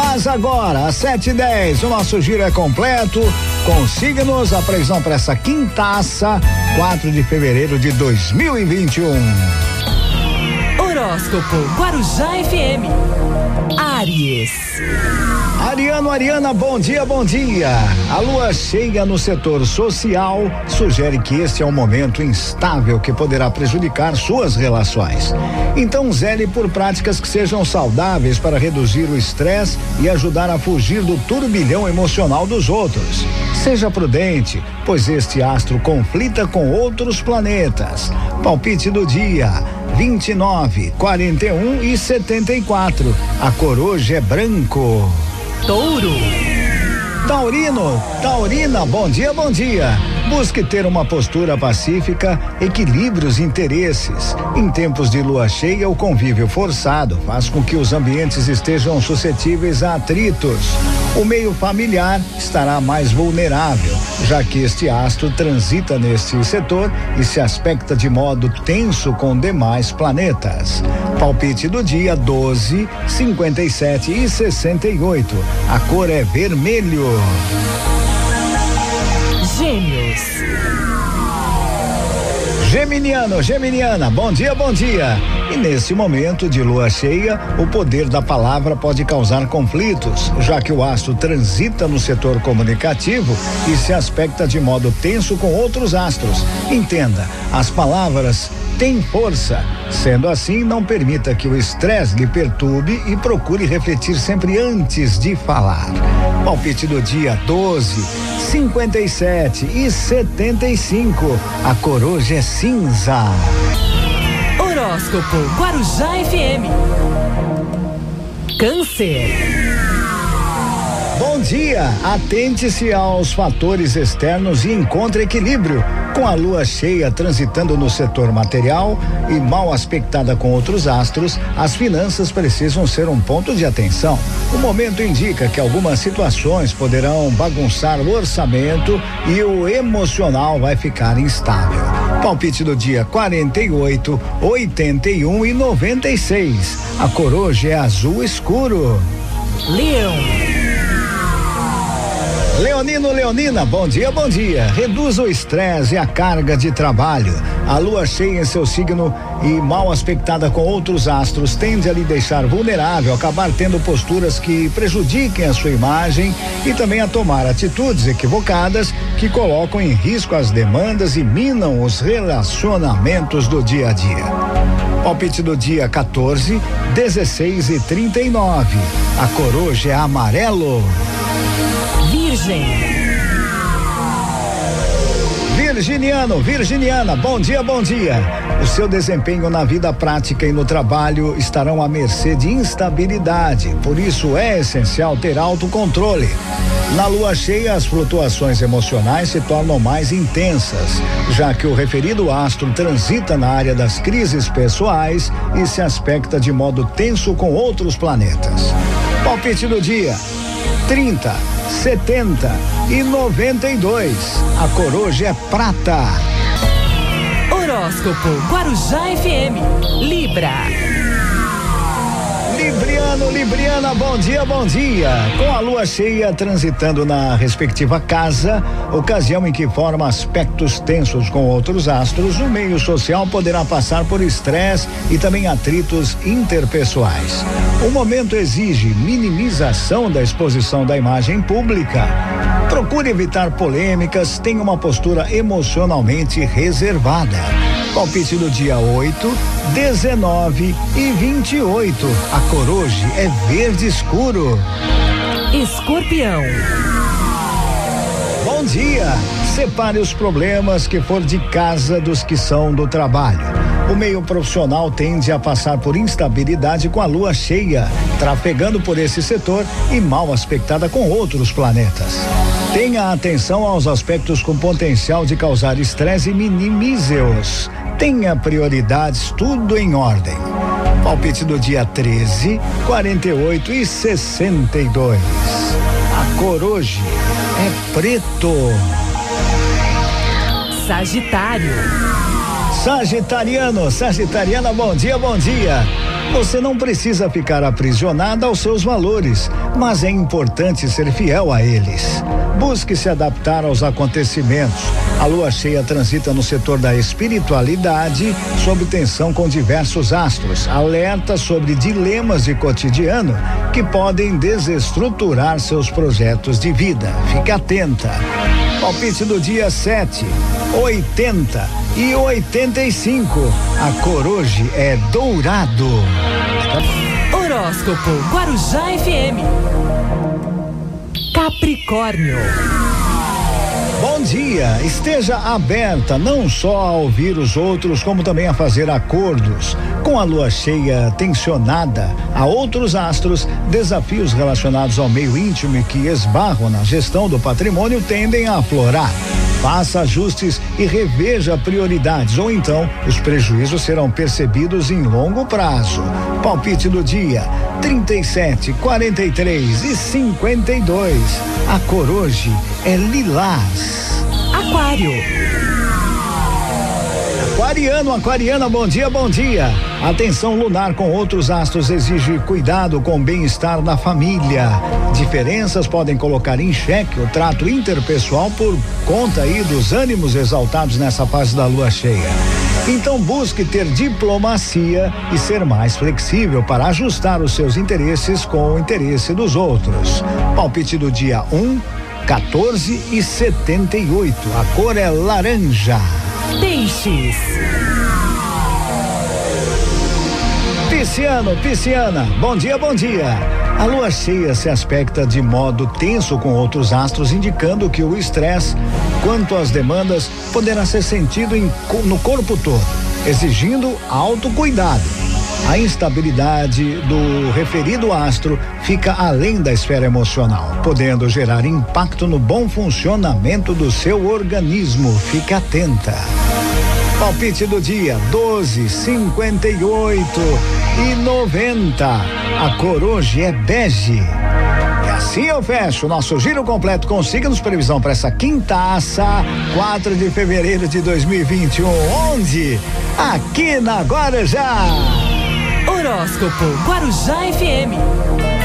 Mas agora, às sete e dez, o nosso giro é completo. Consiga-nos a previsão para essa quintaça, 4 de fevereiro de 2021. Horóscopo Guarujá FM. Ariano, Ariana, bom dia, bom dia. A lua cheia no setor social sugere que este é um momento instável que poderá prejudicar suas relações. Então, zele por práticas que sejam saudáveis para reduzir o estresse e ajudar a fugir do turbilhão emocional dos outros. Seja prudente, pois este astro conflita com outros planetas. Palpite do dia: 29, 41 e 74. A cor hoje é branco. Touro. Taurino, Taurina, bom dia, bom dia. Busque ter uma postura pacífica, equilibre os interesses. Em tempos de lua cheia, o convívio forçado faz com que os ambientes estejam suscetíveis a atritos. O meio familiar estará mais vulnerável, já que este astro transita neste setor e se aspecta de modo tenso com demais planetas. Palpite do dia 12, 57 e 68. A cor é vermelho. Geminiano, Geminiana, bom dia, bom dia. E nesse momento de lua cheia, o poder da palavra pode causar conflitos, já que o astro transita no setor comunicativo e se aspecta de modo tenso com outros astros. Entenda, as palavras têm força. Sendo assim, não permita que o estresse lhe perturbe e procure refletir sempre antes de falar. Palpite do dia 12, 57 e 75. A cor hoje é cinza. Horóscopo Guarujá FM. Câncer. Bom dia! Atente-se aos fatores externos e encontre equilíbrio. Com a lua cheia transitando no setor material e mal aspectada com outros astros, as finanças precisam ser um ponto de atenção. O momento indica que algumas situações poderão bagunçar o orçamento e o emocional vai ficar instável. Palpite do dia 48, 81 e 96. A cor hoje é azul escuro. Leão. Leonino Leonina, bom dia, bom dia. Reduza o estresse e a carga de trabalho. A lua cheia em seu signo e mal aspectada com outros astros tende a lhe deixar vulnerável, acabar tendo posturas que prejudiquem a sua imagem e também a tomar atitudes equivocadas que colocam em risco as demandas e minam os relacionamentos do dia a dia. Palpite do dia 14, 16 e 39. A cor hoje é amarelo. Virgem. Virginiano, Virginiana, bom dia, bom dia. O seu desempenho na vida prática e no trabalho estarão à mercê de instabilidade, por isso é essencial ter autocontrole. Na lua cheia, as flutuações emocionais se tornam mais intensas, já que o referido astro transita na área das crises pessoais e se aspecta de modo tenso com outros planetas. Palpite do dia: 30, 70 e 92. A cor hoje é prata. Horóscopo Guarujá FM. Libra. Libriano, Libriana, bom dia, bom dia. Com a lua cheia transitando na respectiva casa, ocasião em que forma aspectos tensos com outros astros, o meio social poderá passar por estresse e também atritos interpessoais. O momento exige minimização da exposição da imagem pública. Procure evitar polêmicas, tenha uma postura emocionalmente reservada. Palpite do dia 8, 19 e 28. A cor hoje é verde escuro. Escorpião. Bom dia! Separe os problemas que for de casa dos que são do trabalho. O meio profissional tende a passar por instabilidade com a lua cheia, trafegando por esse setor e mal aspectada com outros planetas. Tenha atenção aos aspectos com potencial de causar estresse e minimize-os. Tenha prioridades, tudo em ordem. Palpite do dia 13, 48 e 62. A cor hoje é preto. Sagitário. Sagitariano, Sagitariana, bom dia, bom dia. Você não precisa ficar aprisionada aos seus valores, mas é importante ser fiel a eles. Busque se adaptar aos acontecimentos. A lua cheia transita no setor da espiritualidade, sob tensão com diversos astros. Alerta sobre dilemas de cotidiano que podem desestruturar seus projetos de vida. Fique atenta. Palpite do dia 7, 80 e 85. A cor hoje é dourado. Horóscopo Guarujá FM. Capricórnio. Bom dia, esteja aberta não só a ouvir os outros, como também a fazer acordos. Com a lua cheia tensionada a outros astros, desafios relacionados ao meio íntimo e que esbarram na gestão do patrimônio tendem a aflorar. Faça ajustes e reveja prioridades, ou então os prejuízos serão percebidos em longo prazo. Palpite do dia: 37, 43 e 52. A cor hoje é lilás. Aquário. Aquariano, aquariana, bom dia, bom dia. Atenção lunar com outros astros exige cuidado com o bem-estar na família. Diferenças podem colocar em xeque o trato interpessoal por conta aí dos ânimos exaltados nessa fase da lua cheia. Então busque ter diplomacia e ser mais flexível para ajustar os seus interesses com o interesse dos outros. Palpite do dia 1, um, 14 e 78. A cor é laranja. Peixes. Pisciano, pisciana, bom dia, bom dia. A lua cheia se aspecta de modo tenso com outros astros, indicando que o estresse, quanto às demandas, poderá ser sentido em, no corpo todo, exigindo autocuidado. A instabilidade do referido astro fica além da esfera emocional, podendo gerar impacto no bom funcionamento do seu organismo. Fique atenta. Palpite do dia 12, 58 e 90. A cor hoje é bege. E assim eu fecho o nosso giro completo com signos previsão para essa quintaça, 4 de fevereiro de 2021. Onde? Aqui na Guarujá. Horóscopo Guarujá FM.